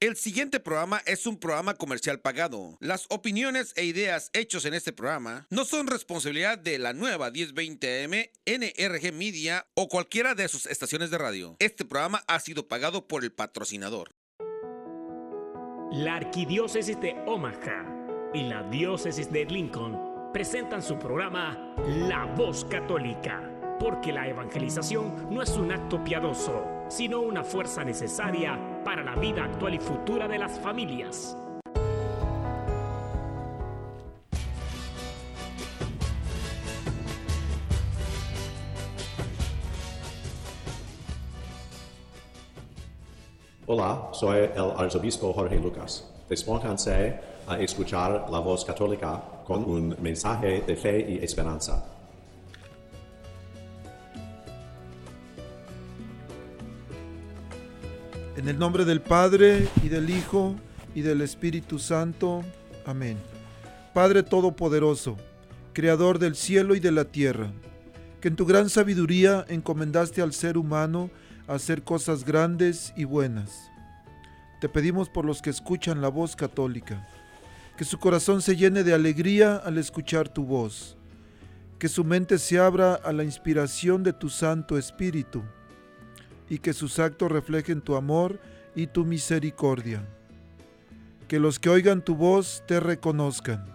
El siguiente programa es un programa comercial pagado. Las opiniones e ideas hechos en este programa no son responsabilidad de la nueva 1020 AM, NRG Media o cualquiera de sus estaciones de radio. Este programa ha sido pagado por el patrocinador. La Arquidiócesis de Omaha y la Diócesis de Lincoln presentan su programa La Voz Católica, porque la evangelización no es un acto piadoso, sino una fuerza necesaria para la vida actual y futura de las familias. Hola, soy el arzobispo Jorge Lucas. Despónganse a escuchar la voz católica con un mensaje de fe y esperanza. En el nombre del Padre y del Hijo y del Espíritu Santo. Amén. Padre Todopoderoso, Creador del cielo y de la tierra, que en tu gran sabiduría encomendaste al ser humano hacer cosas grandes y buenas. Te pedimos por los que escuchan la voz católica, que su corazón se llene de alegría al escuchar tu voz, que su mente se abra a la inspiración de tu Santo Espíritu y que sus actos reflejen tu amor y tu misericordia. Que los que oigan tu voz te reconozcan,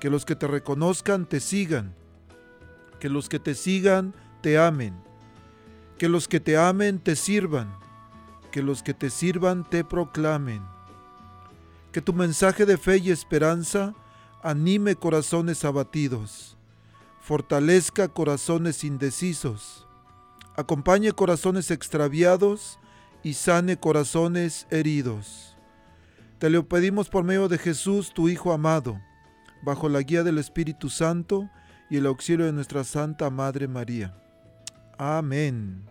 que los que te reconozcan te sigan, que los que te sigan te amen, que los que te amen te sirvan, que los que te sirvan te proclamen. Que tu mensaje de fe y esperanza anime corazones abatidos, fortalezca corazones indecisos, acompañe corazones extraviados y sane corazones heridos. Te lo pedimos por medio de Jesús, tu Hijo amado, bajo la guía del Espíritu Santo y el auxilio de nuestra Santa Madre María. Amén.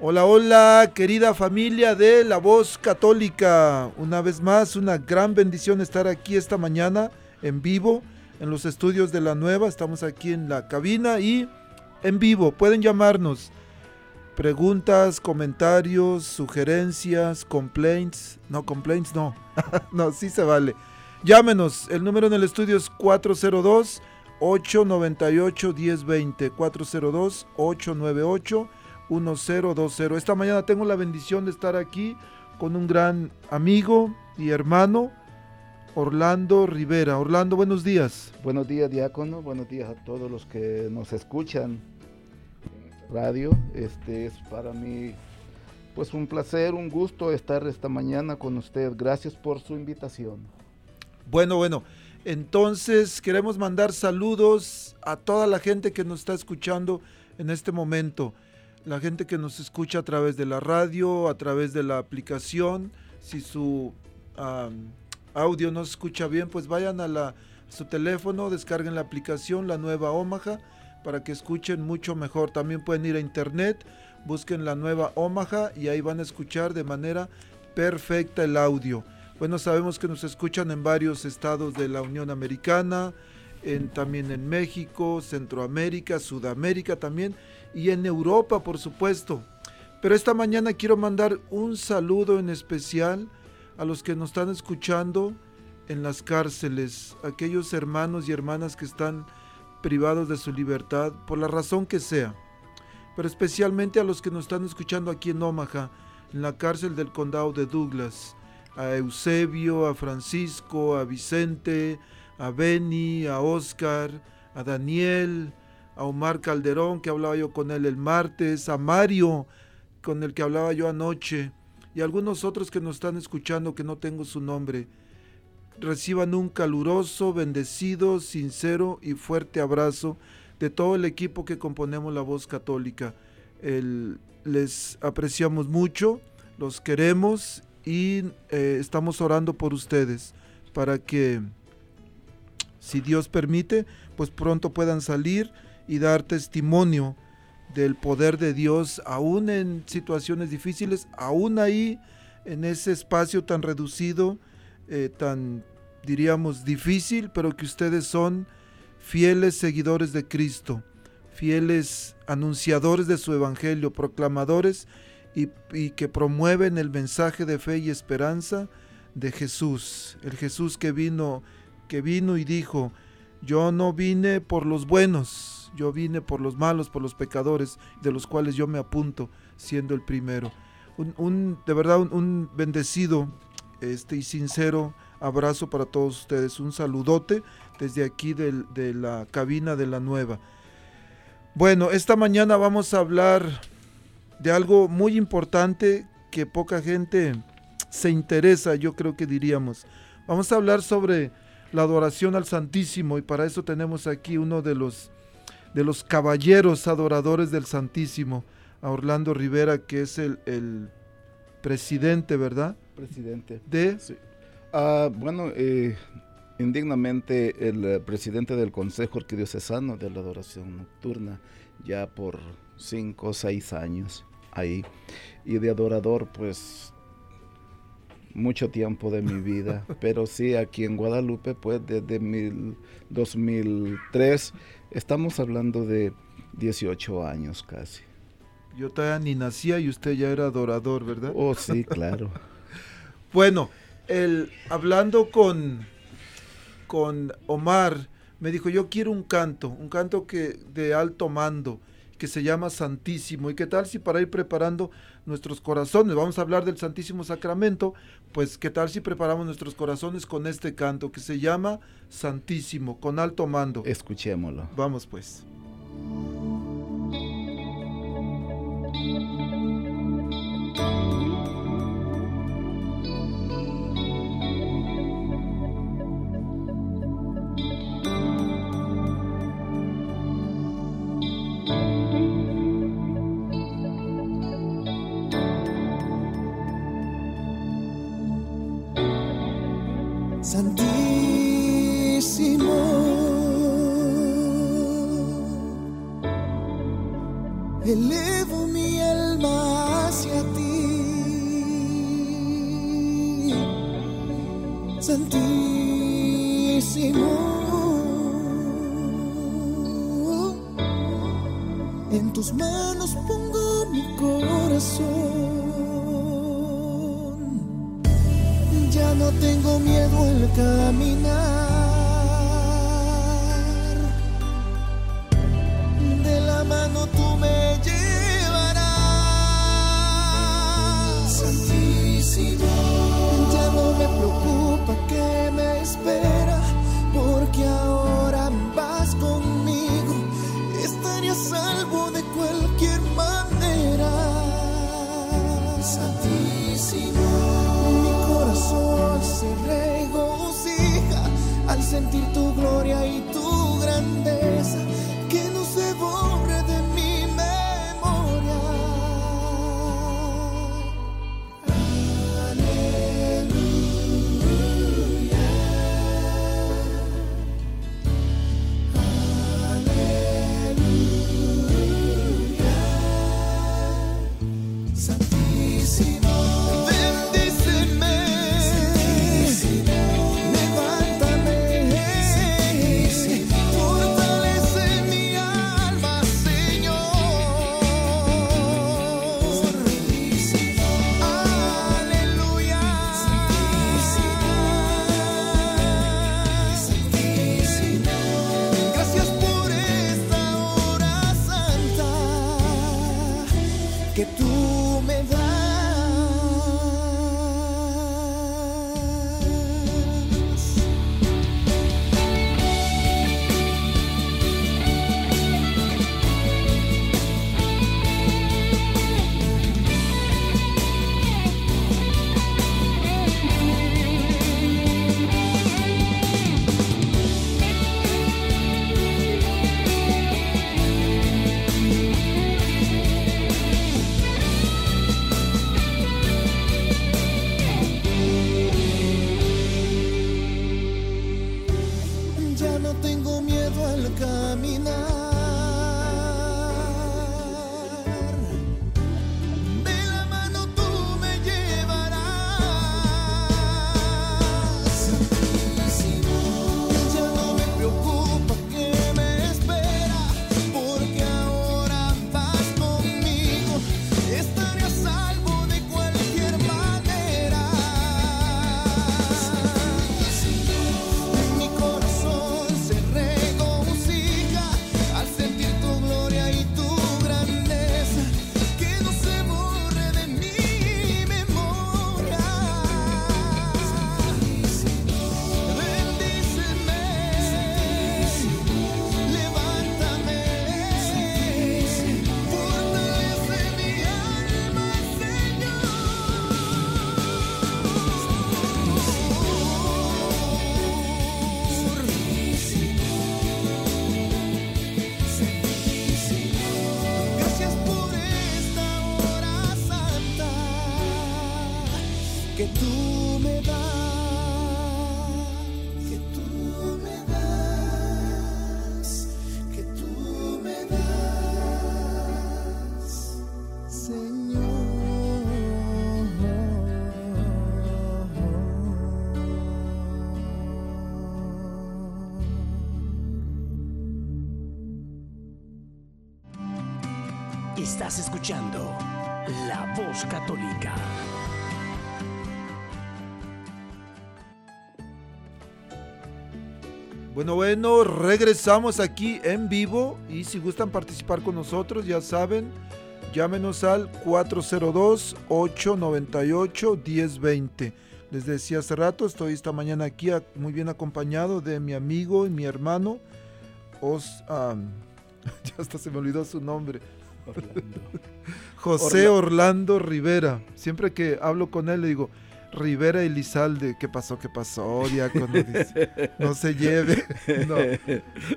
Hola, hola, querida familia de La Voz Católica. Una vez más, una gran bendición estar aquí esta mañana en vivo en los estudios de la nueva. Estamos aquí en la cabina y en vivo. Pueden llamarnos. Preguntas, comentarios, sugerencias, complaints. No, complaints no. no, sí se vale. Llámenos. El número en el estudio es 402 898 1020. 402 898 1020. Esta mañana tengo la bendición de estar aquí con un gran amigo y hermano, Orlando Rivera. Orlando, buenos días. Buenos días, diácono. Buenos días a todos los que nos escuchan radio. Este es para mí pues un placer, un gusto estar esta mañana con usted. Gracias por su invitación. Bueno, bueno. Entonces queremos mandar saludos a toda la gente que nos está escuchando en este momento la gente que nos escucha a través de la radio, a través de la aplicación. Si su audio no se escucha bien, pues vayan a, la, su teléfono, descarguen la aplicación, la nueva Omaha, para que escuchen mucho mejor. También pueden ir a internet, busquen la nueva Omaha y ahí van a escuchar de manera perfecta el audio. Bueno, sabemos que nos escuchan en varios estados de la Unión Americana, en, también en México, Centroamérica, Sudamérica también y en Europa, por supuesto. Pero esta mañana quiero mandar un saludo en especial a los que nos están escuchando en las cárceles, aquellos hermanos y hermanas que están privados de su libertad por la razón que sea, pero especialmente a los que nos están escuchando aquí en Omaha, en la cárcel del condado de Douglas, a Eusebio, a Francisco, a Vicente, a Benny, a Oscar, a Daniel, a Omar Calderón, que hablaba yo con él el martes, a Mario, con el que hablaba yo anoche, y algunos otros que nos están escuchando que no tengo su nombre. Reciban un caluroso, bendecido, sincero y fuerte abrazo de todo el equipo que componemos la voz católica. les apreciamos mucho, los queremos y eh, estamos orando por ustedes para que, si Dios permite, pues pronto puedan salir y dar testimonio del poder de Dios, aún en situaciones difíciles, aún ahí en ese espacio tan reducido, eh, tan diríamos difícil, pero que ustedes son fieles seguidores de Cristo, fieles anunciadores de su Evangelio, proclamadores y, que promueven el mensaje de fe y esperanza de Jesús, el Jesús que vino, que vino y dijo, yo no vine por los buenos, yo vine por los malos, por los pecadores, de los cuales yo me apunto siendo el primero. Un, de verdad, un bendecido este, y sincero abrazo para todos ustedes. Un saludote desde aquí de la cabina de la nueva. Bueno, esta mañana vamos a hablar de algo muy importante que poca gente se interesa, yo creo que diríamos. Vamos a hablar sobre la adoración al Santísimo y para eso tenemos aquí uno de los de los caballeros adoradores del Santísimo, a Orlando Rivera, que es el, el presidente, ¿verdad? Presidente. De Sí. Ah, bueno, eh, indignamente el eh, presidente del Consejo Arquidiocesano de la Adoración Nocturna, ya por cinco o seis años ahí, y de adorador, pues mucho tiempo de mi vida, pero sí aquí en Guadalupe, pues desde mil- 2003, estamos hablando de 18 años casi. yo todavía ni nacía y usted ya era adorador, ¿verdad? Oh, sí, claro. Bueno, el, hablando con, con Omar, me dijo, yo quiero un canto, un canto que de alto mando, que se llama Santísimo. ¿Y qué tal si para ir preparando nuestros corazones, vamos a hablar del Santísimo Sacramento, pues qué tal si preparamos nuestros corazones con este canto que se llama Santísimo, con alto mando? Escuchémoslo. Vamos pues. Tú me llevarás. Santísimo. Ya no me preocupa que me espera, porque ahora vas conmigo. Estaré a salvo de cualquier manera. Santísimo. Mi corazón se regocija al sentir tu gloria y Bueno, bueno, regresamos aquí en vivo y si gustan participar con nosotros, ya saben, llámenos al 402-898-1020. Les decía hace rato, estoy esta mañana aquí muy bien acompañado de mi amigo y mi hermano, Os, am, ya hasta se me olvidó su nombre, José Orlando Rivera. Siempre que hablo con él le digo, Rivera Elizalde, ¿qué pasó? ¿Qué pasó? Diácono, dice, no se lleve. No.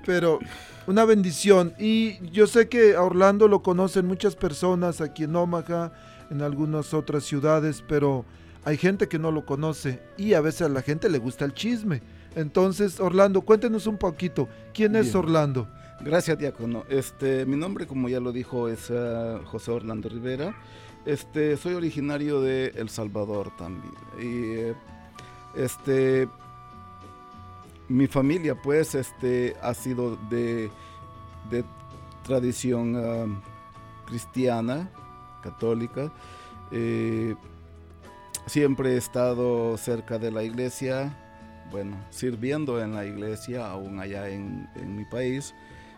Pero una bendición. Y yo sé que a Orlando lo conocen muchas personas aquí en Omaha, en algunas otras ciudades, pero hay gente que no lo conoce y a veces a la gente le gusta el chisme. Entonces, Orlando, cuéntenos un poquito, ¿quién es. Orlando? Gracias, diácono. Este, mi nombre, como ya lo dijo, es ah, José Orlando Rivera. Este, soy originario de El Salvador también. Y este, mi familia, pues, este, ha sido de, de tradición ah, cristiana, católica. Eh, siempre he estado cerca de la iglesia, bueno, sirviendo en la iglesia, aún allá en, en mi país.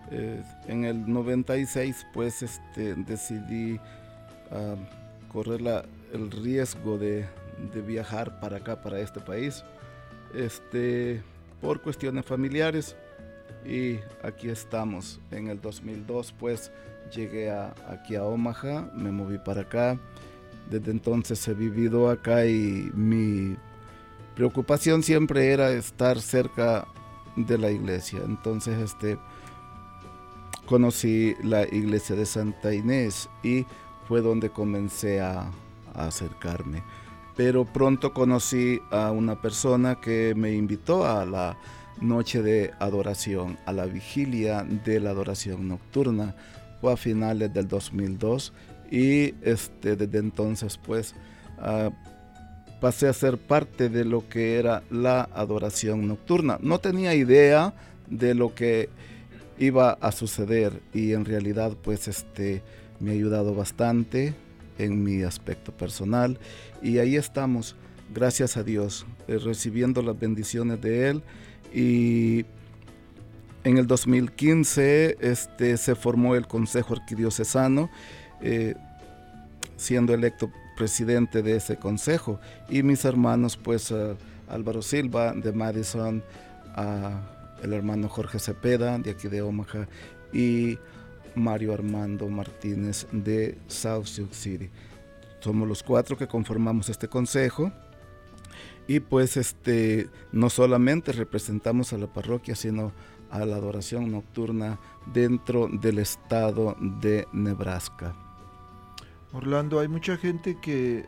Eh, en el 96 pues este, decidí ah, correr el riesgo de, de viajar para acá, para este país, este, por cuestiones familiares. Y aquí estamos. En el 2002 pues llegué a- aquí a Omaha, me moví para acá. Desde entonces he vivido acá y mi preocupación siempre era estar cerca de la iglesia. Entonces, este, conocí la iglesia de Santa Inés y fue donde comencé a, acercarme. Pero pronto conocí a una persona que me invitó a la noche de adoración, a la vigilia de la adoración nocturna. Fue a finales del 2002 y este, desde entonces pues ah, pasé a ser parte de lo que era la adoración nocturna. No tenía idea de lo que iba a suceder y en realidad pues este me ha ayudado bastante en mi aspecto personal y ahí estamos gracias a Dios eh, recibiendo las bendiciones de él. Y en el 2015 este se formó el Consejo Arquidiocesano eh, siendo electo presidente de ese consejo. Y mis hermanos pues Álvaro Silva de Madison el hermano Jorge Cepeda de aquí de Omaha y Mario Armando Martínez de South Sioux City. Somos los cuatro que conformamos este consejo y pues este no solamente representamos a la parroquia sino a la adoración nocturna dentro del estado de Nebraska. Orlando, hay mucha gente que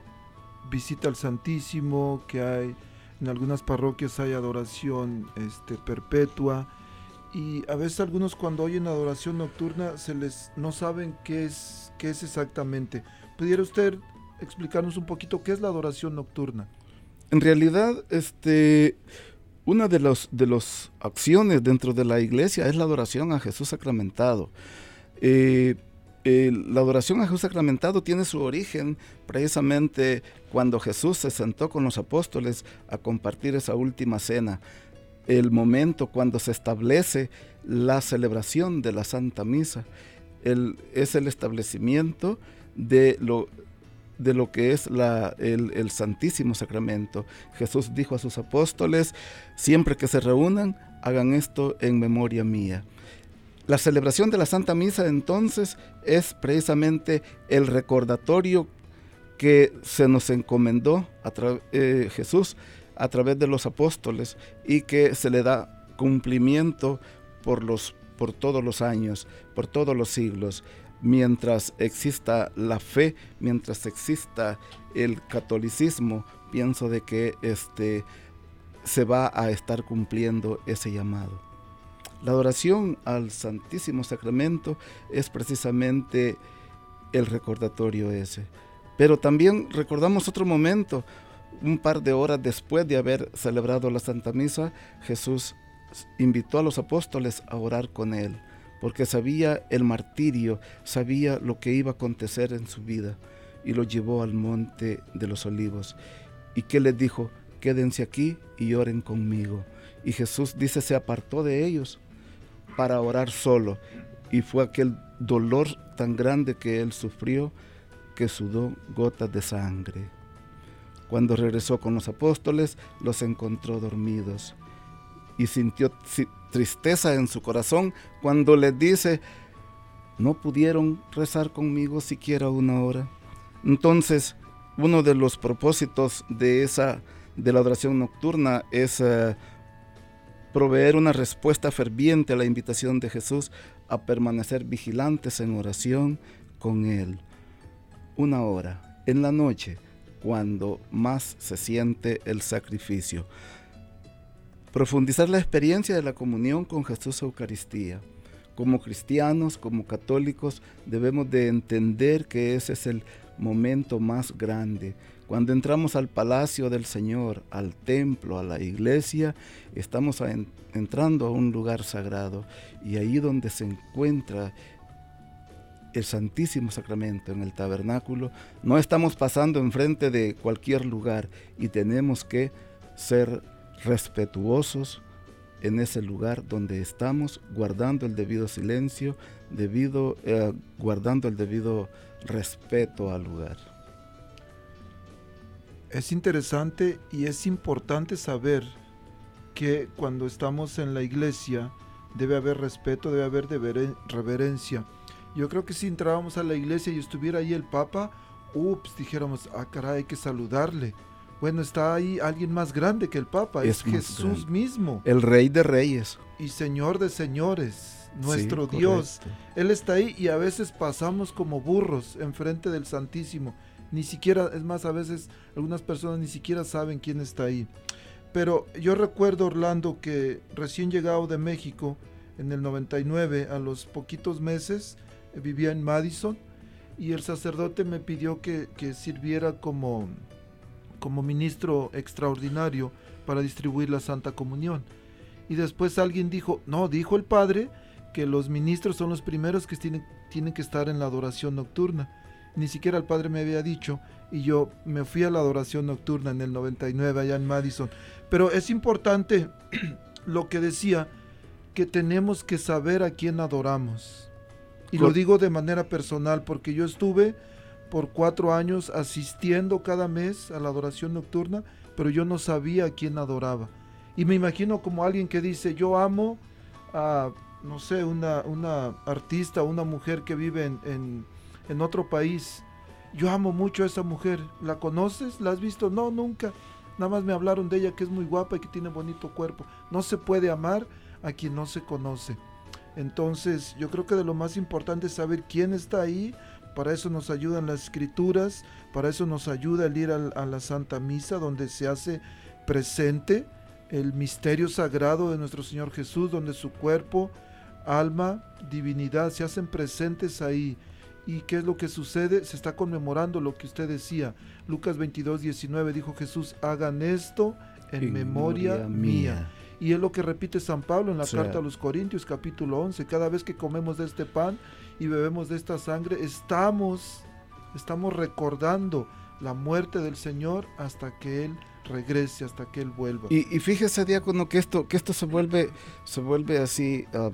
visita al Santísimo, que hay en algunas parroquias hay adoración este, perpetua y a veces algunos cuando oyen adoración nocturna se les no saben qué es qué es exactamente. ¿Pudiera usted explicarnos un poquito qué es la adoración nocturna? En realidad, este, una de las de los acciones dentro de la iglesia es la adoración a Jesús sacramentado. Eh, eh, la adoración a Jesús sacramentado tiene su origen precisamente cuando Jesús se sentó con los apóstoles a compartir esa última cena. El momento cuando se establece la celebración de la Santa Misa. Es el establecimiento de lo, de lo que es el, Santísimo Sacramento. Jesús dijo a sus apóstoles, siempre que se reúnan, hagan esto en memoria mía. La celebración de la Santa Misa entonces es precisamente el recordatorio que se nos encomendó a eh, Jesús a través de los apóstoles y que se le da cumplimiento por, los, por todos los años, por todos los siglos. mientras exista la fe, mientras exista el catolicismo, pienso de que este, se va a estar cumpliendo ese llamado. La adoración al Santísimo Sacramento es precisamente el recordatorio ese. Pero también recordamos otro momento, un par de horas después de haber celebrado la Santa Misa, Jesús invitó a los apóstoles a orar con él, porque sabía el martirio, sabía lo que iba a acontecer en su vida, y lo llevó al monte de los olivos. ¿Y qué les dijo? Quédense aquí y oren conmigo. Y Jesús dice, se apartó de ellos para orar solo, y fue aquel dolor tan grande que él sufrió que sudó gotas de sangre. Cuando regresó con los apóstoles, los encontró dormidos y sintió tristeza en su corazón cuando les dice, no pudieron rezar conmigo siquiera una hora. Entonces, uno de los propósitos de esa de la adoración nocturna es eh, proveer una respuesta ferviente a la invitación de Jesús a permanecer vigilantes en oración con Él. Una hora en la noche cuando más se siente el sacrificio. Profundizar la experiencia de la comunión con Jesús Eucaristía. Como cristianos, como católicos, debemos de entender que ese es el momento más grande. Cuando entramos al palacio del Señor, al templo, a la iglesia, estamos entrando a un lugar sagrado y ahí donde se encuentra el Santísimo Sacramento en el tabernáculo, no estamos pasando enfrente de cualquier lugar y tenemos que ser respetuosos en ese lugar donde estamos guardando el debido silencio, debido, eh, guardando el debido respeto al lugar. Es interesante y es importante saber que cuando estamos en la iglesia debe haber respeto, debe haber reverencia yo creo que si entrábamos a la iglesia y estuviera ahí el Papa, ups, dijéramos, ah, caray, hay que saludarle. Bueno, está ahí alguien más grande que el Papa, es, Jesús mismo. El Rey de Reyes. Y Señor de Señores, nuestro Dios. Él está ahí y a veces pasamos como burros enfrente del Santísimo. Ni siquiera, es más, a veces algunas personas ni siquiera saben quién está ahí. Pero yo recuerdo, Orlando, que recién llegado de México, en el 99, a los poquitos meses, vivía en Madison y el sacerdote me pidió que, sirviera como, como ministro extraordinario para distribuir la Santa Comunión. Y después alguien dijo, no, dijo el padre que los ministros son los primeros que tienen, tienen que estar en la adoración nocturna. Ni siquiera el padre me había dicho y yo me fui a la adoración nocturna en el 99 allá en Madison. Pero es importante lo que decía, que tenemos que saber a quién adoramos. Y lo digo de manera personal porque yo estuve por cuatro años asistiendo cada mes a la adoración nocturna, pero yo no sabía a quién adoraba. Y me imagino como alguien que dice, yo amo a, no sé, una, una artista, una mujer que vive en, en otro país. Yo amo mucho a esa mujer. ¿La conoces? ¿La has visto? No, nunca. Nada más me hablaron de ella que es muy guapa y que tiene bonito cuerpo. No se puede amar a quien no se conoce. Entonces yo creo que de lo más importante es saber quién está ahí. Para eso nos ayudan las escrituras, para eso nos ayuda el ir a, la Santa Misa donde se hace presente el misterio sagrado de nuestro Señor Jesús, donde su cuerpo, alma, divinidad se hacen presentes ahí. ¿Y qué es lo que sucede? Se está conmemorando lo que usted decía. Lucas 22, 19 dijo Jesús, hagan esto en, memoria, mía. Y es lo que repite San Pablo en la carta a los Corintios capítulo 11. Cada vez que comemos de este pan y bebemos de esta sangre, estamos, estamos recordando la muerte del Señor hasta que Él regrese, hasta que Él vuelva. Y, fíjese, diácono, que esto, que esto se vuelve, se vuelve así ah,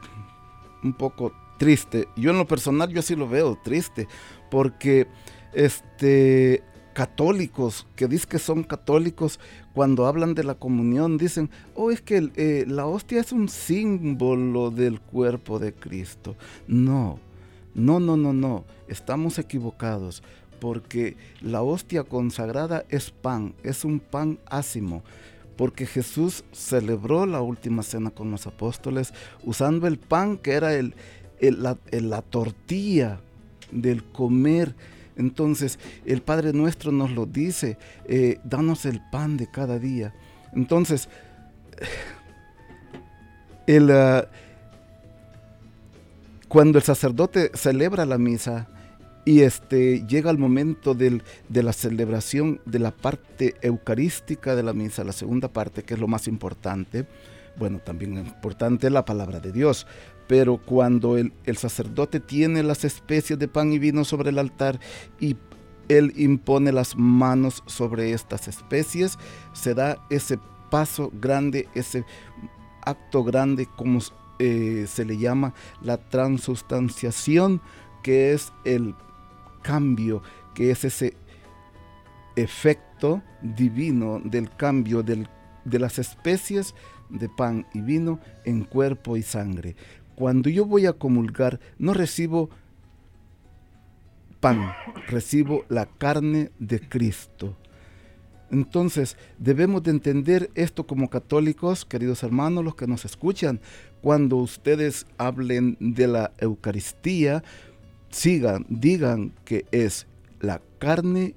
un poco triste. Yo en lo personal, yo así lo veo, triste, porque este católicos que dicen que son católicos, cuando hablan de la comunión, dicen, oh, es que eh, la hostia es un símbolo del cuerpo de Cristo. No, no, no, no, no, estamos equivocados, porque la hostia consagrada es pan, es un pan ácimo porque Jesús celebró la última cena con los apóstoles usando el pan que era el, la, la, tortilla del comer. Entonces, el Padre nuestro nos lo dice, eh, danos el pan de cada día. Entonces, el, ah, cuando el sacerdote celebra la misa y este, llega el momento de la celebración de la parte eucarística de la misa, la segunda parte, que es lo más importante, bueno, también importante la palabra de Dios, pero cuando el, el, sacerdote tiene las especies de pan y vino sobre el altar y él impone las manos sobre estas especies, se da ese paso grande, ese acto grande como eh, se le llama la transustanciación, que es el cambio, que es ese efecto divino del cambio del, de las especies de pan y vino en cuerpo y sangre. Cuando yo voy a comulgar, no recibo pan, recibo la carne de Cristo. Entonces, debemos de entender esto como católicos, queridos hermanos, los que nos escuchan. Cuando ustedes hablen de la Eucaristía, sigan, digan que es la carne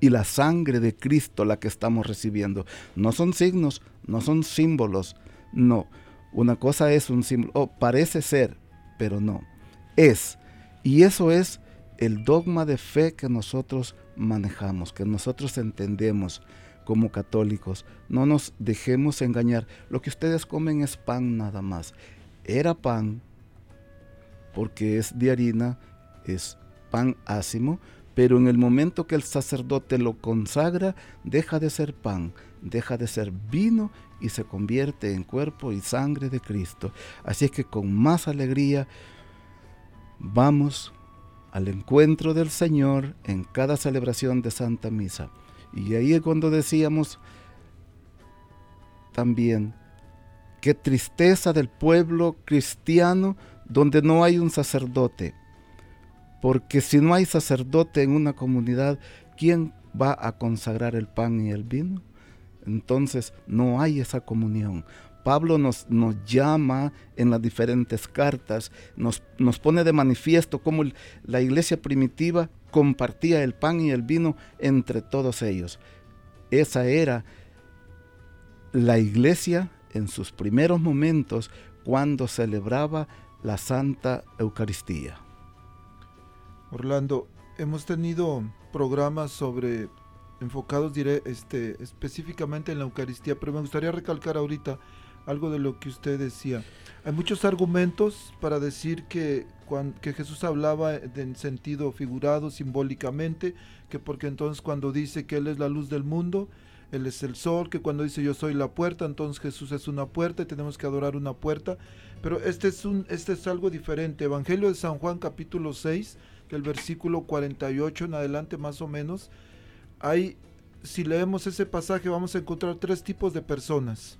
y la sangre de Cristo la que estamos recibiendo. No son signos, no son símbolos, no. Una cosa es un símbolo, oh, parece ser, pero no. Es. Y eso es el dogma de fe que nosotros manejamos, que nosotros entendemos como católicos. No nos dejemos engañar. Lo que ustedes comen es pan nada más. Era pan porque es de harina, es pan ácimo, pero en el momento que el sacerdote lo consagra, deja de ser pan, deja de ser vino y se convierte en cuerpo y sangre de Cristo. Así es que con más alegría vamos al encuentro del Señor en cada celebración de Santa Misa. Y ahí es cuando decíamos también, qué tristeza del pueblo cristiano donde no hay un sacerdote. Porque si no hay sacerdote en una comunidad, ¿quién va a consagrar el pan y el vino? Entonces no hay esa comunión. Pablo nos, nos llama en las diferentes cartas, nos, nos pone de manifiesto cómo la iglesia primitiva compartía el pan y el vino entre todos ellos. Esa era la iglesia en sus primeros momentos cuando celebraba la Santa Eucaristía. Orlando, hemos tenido programas sobre enfocados este, específicamente en la Eucaristía, pero me gustaría recalcar ahorita algo de lo que usted decía. Hay muchos argumentos para decir que, que Jesús hablaba en sentido figurado, simbólicamente, que porque entonces cuando dice que Él es la luz del mundo, Él es el sol, que cuando dice yo soy la puerta, entonces Jesús es una puerta y tenemos que adorar una puerta. Pero este es, un, este es algo diferente. Evangelio de San Juan capítulo 6, del versículo 48 en adelante más o menos. Hay, si leemos ese pasaje vamos a encontrar tres tipos de personas.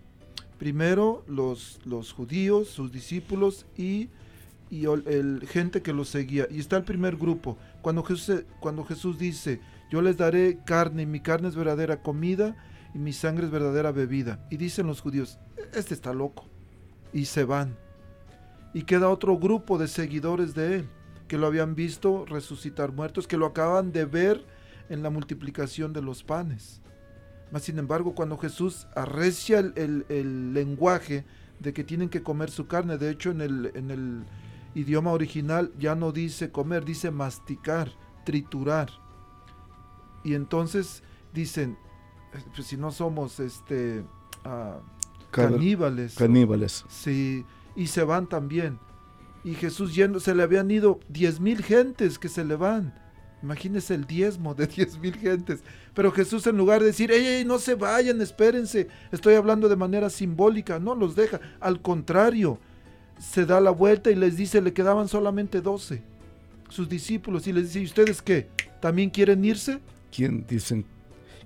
Primero los, los judíos, sus discípulos y, y el, gente que los seguía. Y está el primer grupo. Cuando Jesús, cuando Jesús dice, yo les daré carne y mi carne es verdadera comida y mi sangre es verdadera bebida. Y dicen los judíos, este está loco. Y se van y queda otro grupo de seguidores de él, que lo habían visto resucitar muertos, que lo acaban de ver en la multiplicación de los panes. Mas sin embargo, cuando Jesús arrecia el, lenguaje de que tienen que comer su carne, de hecho en el, en el idioma original ya no dice comer, dice masticar, triturar. Y entonces dicen, pues si no somos este ah, caníbales. Caníbales. Si y se van también. Y Jesús yendo, se le habían ido diez mil gentes que se le van. Imagínese el diezmo de diez mil gentes. Pero Jesús en lugar de decir, ey, no se vayan, espérense, estoy hablando de manera simbólica, no los deja. Al contrario, se da la vuelta y les dice, le quedaban solamente doce, sus discípulos, y les dice, ¿y ustedes qué? ¿También quieren irse? ¿Quién dicen?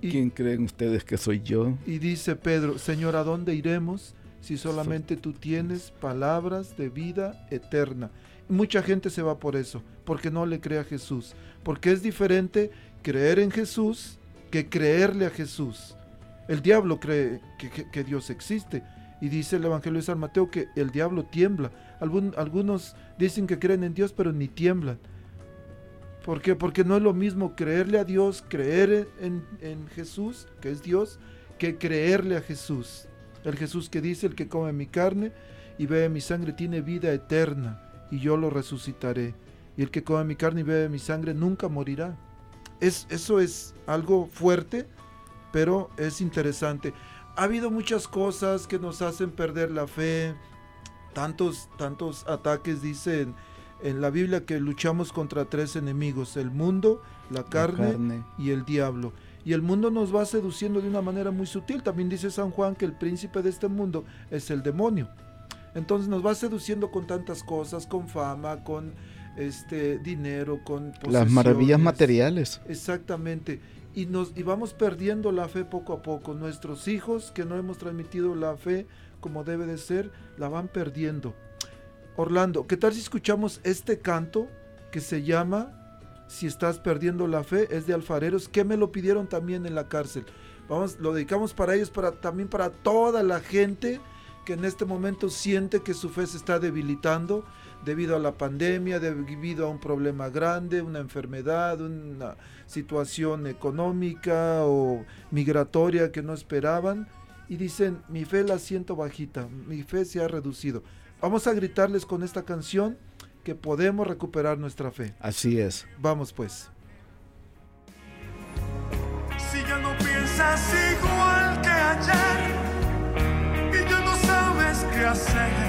¿Quién creen ustedes que soy yo? Y dice Pedro, Señor, ¿a dónde iremos? si solamente tú tienes palabras de vida eterna. Mucha gente se va por eso, porque no le cree a Jesús, porque es diferente creer en Jesús que creerle a Jesús. El diablo cree que, Dios existe y dice el Evangelio de San Mateo que el diablo tiembla. algunos dicen que creen en Dios pero ni tiemblan. ¿Por qué? Porque no es lo mismo creerle a Dios, creer en, en Jesús, que es Dios, que creerle a Jesús. El Jesús que dice, el que come mi carne y bebe mi sangre tiene vida eterna y yo lo resucitaré. Y el que come mi carne y bebe mi sangre nunca morirá. Es, eso es algo fuerte, pero es interesante. Ha habido muchas cosas que nos hacen perder la fe, tantos, tantos ataques, dicen en la Biblia que luchamos contra tres enemigos, el mundo, la carne, La carne. y el diablo. Y el mundo nos va seduciendo de una manera muy sutil. También dice San Juan que el príncipe de este mundo es el demonio. Entonces nos va seduciendo con tantas cosas, con fama, con este dinero, con Las maravillas materiales. Exactamente. Y, nos, y vamos perdiendo la fe poco a poco. Nuestros hijos que no hemos transmitido la fe como debe de ser, la van perdiendo. Orlando, ¿qué tal si escuchamos este canto que se llama Si estás perdiendo la fe? Es de alfareros, que me lo pidieron también en la cárcel. Vamos, lo dedicamos para ellos, para, también para toda la gente que en este momento siente que su fe se está debilitando debido a la pandemia, debido a un problema grande, una enfermedad, una situación económica o migratoria que no esperaban y dicen, mi fe la siento bajita, mi fe se ha reducido. Vamos a gritarles con esta canción que podemos recuperar nuestra fe. Así es. Vamos pues. Si ya no piensas sabes qué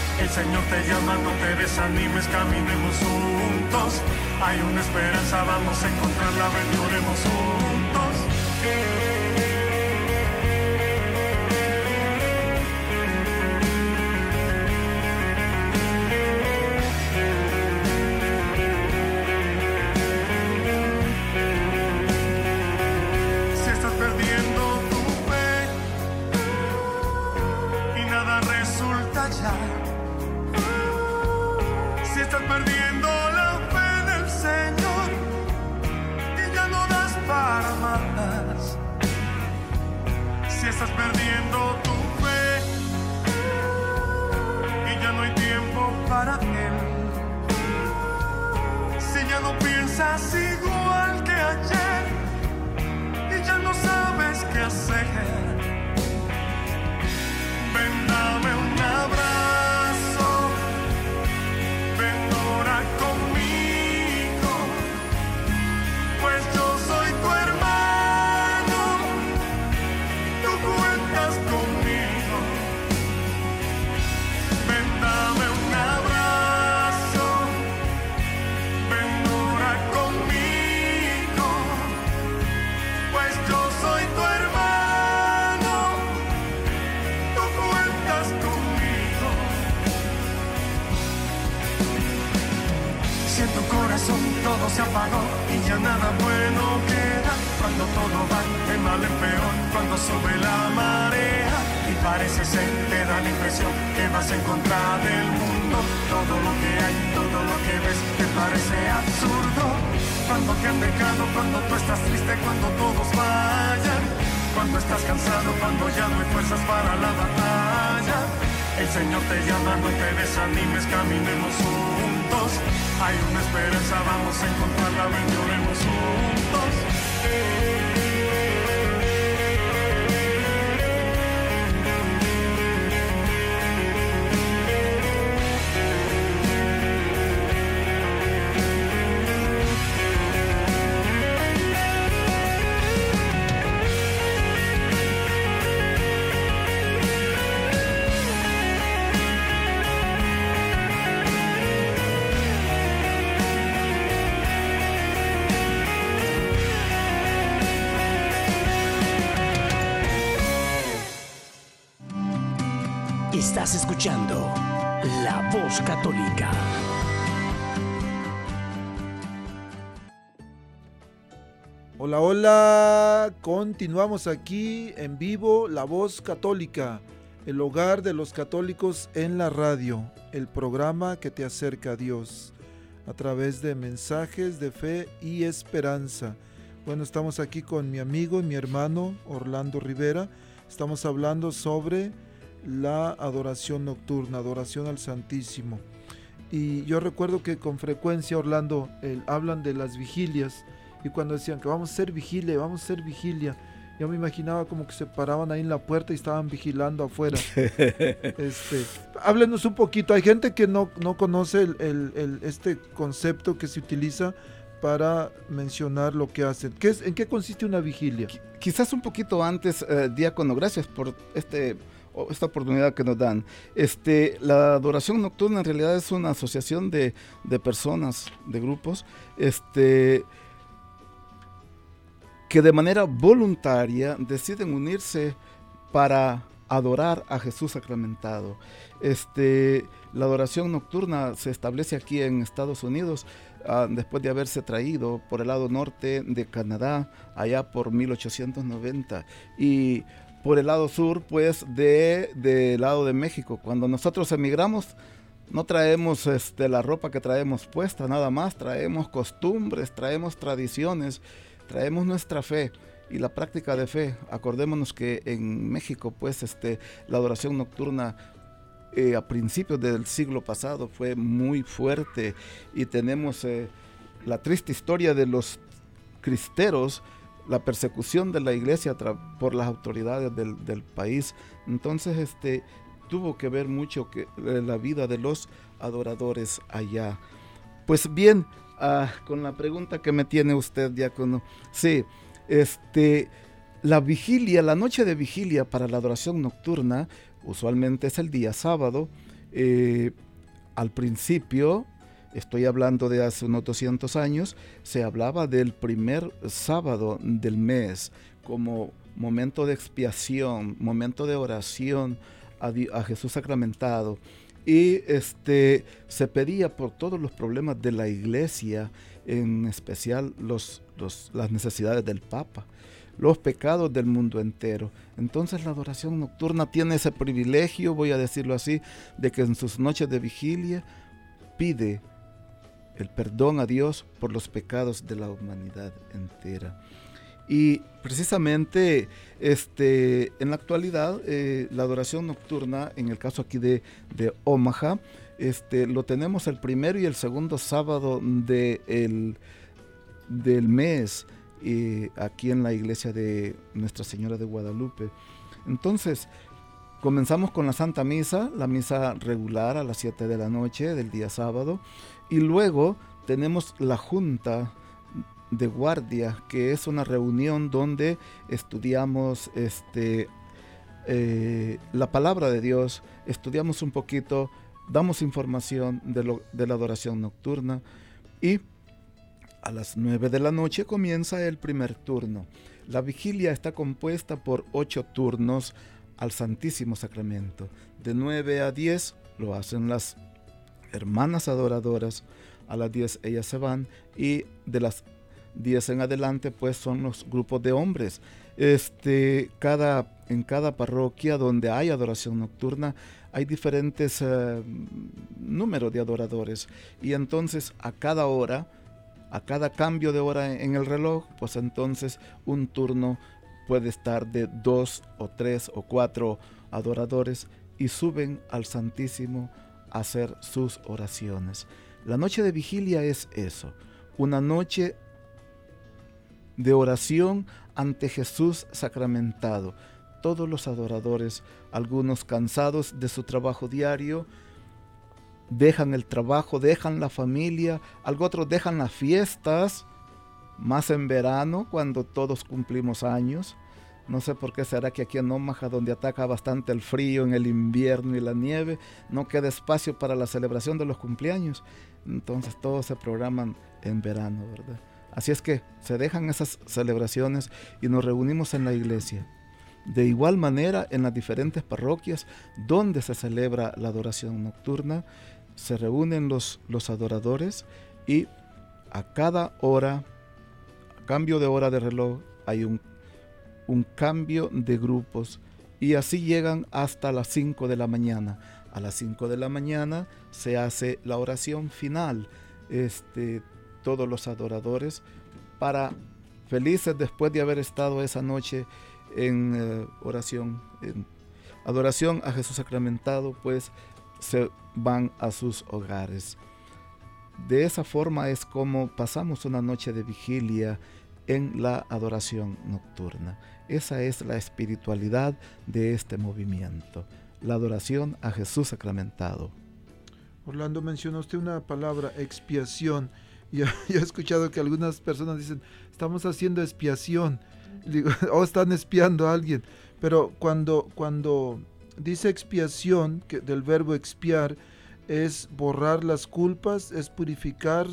El Señor te llama, no te desanimes, caminemos juntos. Hay una esperanza, vamos a encontrarla, ven, lloremos juntos. Estás escuchando La Voz Católica. Hola, hola. Continuamos aquí en vivo, La Voz Católica, el hogar de los católicos en la radio, el programa que te acerca a Dios a través de mensajes de fe y esperanza. Bueno, estamos aquí con mi amigo y mi hermano Orlando Rivera. Estamos hablando sobre la adoración nocturna, adoración al Santísimo. Y yo recuerdo que con frecuencia, Orlando, hablan de las vigilias. Y cuando decían que vamos a hacer vigilia, vamos a hacer vigilia, yo me imaginaba como que se paraban ahí en la puerta y estaban vigilando afuera. este, háblenos un poquito. Hay gente que no, no conoce el, este concepto que se utiliza para mencionar lo que hacen. ¿Qué es, ¿En qué consiste una vigilia? Quizás un poquito antes, eh, Diácono, gracias por este esta oportunidad que nos dan. Este, la adoración nocturna en realidad es una asociación de, de personas, de grupos, este, que de manera voluntaria deciden unirse para adorar a Jesús sacramentado. Este, la adoración nocturna se establece aquí en Estados Unidos ah, después de haberse traído por el lado norte de Canadá, allá por 1890. Y por el lado sur, pues, del de, lado de México. Cuando nosotros emigramos, no traemos este, la ropa que traemos puesta, nada más, traemos costumbres, traemos tradiciones traemos nuestra fe y la práctica de fe. Acordémonos que en México, pues, este, la adoración nocturna eh, a principios del siglo pasado fue muy fuerte y tenemos eh, la triste historia de los cristeros, la persecución de la iglesia por las autoridades del, país. Entonces, este, tuvo que ver mucho que, eh, la vida de los adoradores allá. Pues bien, Ah, con la pregunta que me tiene usted, diácono. Sí, este, la vigilia, la noche de vigilia para la adoración nocturna, usualmente es el día sábado. Eh, al principio, estoy hablando de hace unos 200 años, se hablaba del primer sábado del mes como momento de expiación, momento de oración a Jesús sacramentado y este, se pedía por todos los problemas de la iglesia, en especial los, las necesidades del Papa, los pecados del mundo entero. Entonces la adoración nocturna tiene ese privilegio, voy a decirlo así, de que en sus noches de vigilia pide el perdón a Dios por los pecados de la humanidad entera. Y precisamente este, en la actualidad, eh, la adoración nocturna, en el caso aquí de, Omaha, este, lo tenemos el primero y el segundo sábado de del mes eh, aquí en la iglesia de Nuestra Señora de Guadalupe. Entonces, comenzamos con la Santa Misa, la misa regular a las 7 de la noche del día sábado, y luego tenemos la junta de guardia, que es una reunión donde estudiamos este, eh, la palabra de Dios, estudiamos un poquito, damos información de, lo, de la adoración nocturna y a las 9 de la noche comienza el primer turno. La vigilia está compuesta por ocho turnos al Santísimo Sacramento. De 9 a 10 lo hacen las hermanas adoradoras, a las 10 ellas se van y de las 10 en adelante, pues son los grupos de hombres. Este, cada, en cada parroquia donde hay adoración nocturna, hay diferentes eh, números de adoradores. Y entonces a cada hora, a cada cambio de hora en el reloj, pues entonces un turno puede estar de dos o tres o cuatro adoradores y suben al Santísimo a hacer sus oraciones. La noche de vigilia es eso, una noche de oración ante Jesús sacramentado. Todos los adoradores, algunos cansados de su trabajo diario, dejan el trabajo, dejan la familia, algo otros dejan las fiestas, más en verano cuando todos cumplimos años. No sé por qué será que aquí en Omaha, donde ataca bastante el frío en el invierno y la nieve, no queda espacio para la celebración de los cumpleaños. Entonces todos se programan en verano, ¿verdad? Así es que se dejan esas celebraciones y nos reunimos en la iglesia. De igual manera, en las diferentes parroquias donde se celebra la adoración nocturna, se reúnen los, los adoradores y a cada hora, cambio de hora de reloj, hay un, un cambio de grupos y así llegan hasta las 5 de la mañana. A las 5 de la mañana se hace la oración final. Este, todos los adoradores para felices después de haber estado esa noche en eh, oración, en adoración a Jesús sacramentado, pues se van a sus hogares. De esa forma es como pasamos una noche de vigilia en la adoración nocturna. Esa es la espiritualidad de este movimiento, la adoración a Jesús sacramentado. Orlando, mencionó usted una palabra, expiación. Yo, he escuchado que algunas personas dicen, estamos haciendo expiación, o están espiando a alguien. Pero cuando, cuando dice expiación, del verbo expiar, es borrar las culpas, es purificar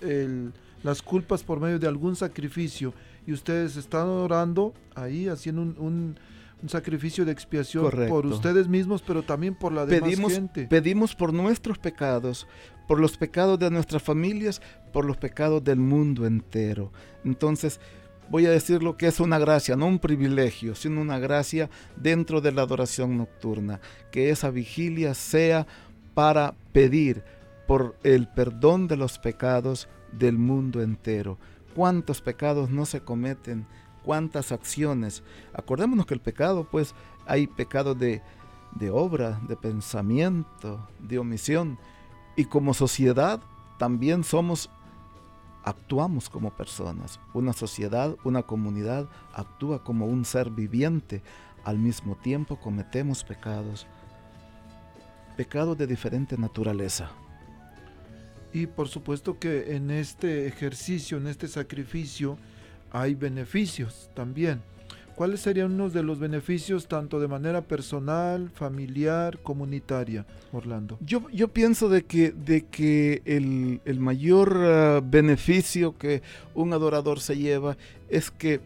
el, las culpas por medio de algún sacrificio. Y ustedes están orando ahí, haciendo un, un, un sacrificio de expiación Correcto. por ustedes mismos, pero también por la demás pedimos, gente. Pedimos por nuestros pecados, por los pecados de nuestras familias, por los pecados del mundo entero. Entonces, voy a decir lo que es una gracia, no un privilegio, sino una gracia dentro de la adoración nocturna, que esa vigilia sea para pedir por el perdón de los pecados del mundo entero. ¿Cuántos pecados no se cometen? ¿Cuántas acciones? Acordémonos que el pecado, pues, hay pecado de, de obra, de pensamiento, de omisión. Y como sociedad también somos, actuamos como personas. Una sociedad, una comunidad actúa como un ser viviente. Al mismo tiempo cometemos pecados. Pecados de diferente naturaleza. Y por supuesto que en este ejercicio, en este sacrificio, hay beneficios también. ¿Cuáles serían unos de los beneficios tanto de manera personal, familiar, comunitaria, Orlando? Yo, yo pienso de que, de que el, el mayor uh, beneficio que un adorador se lleva es que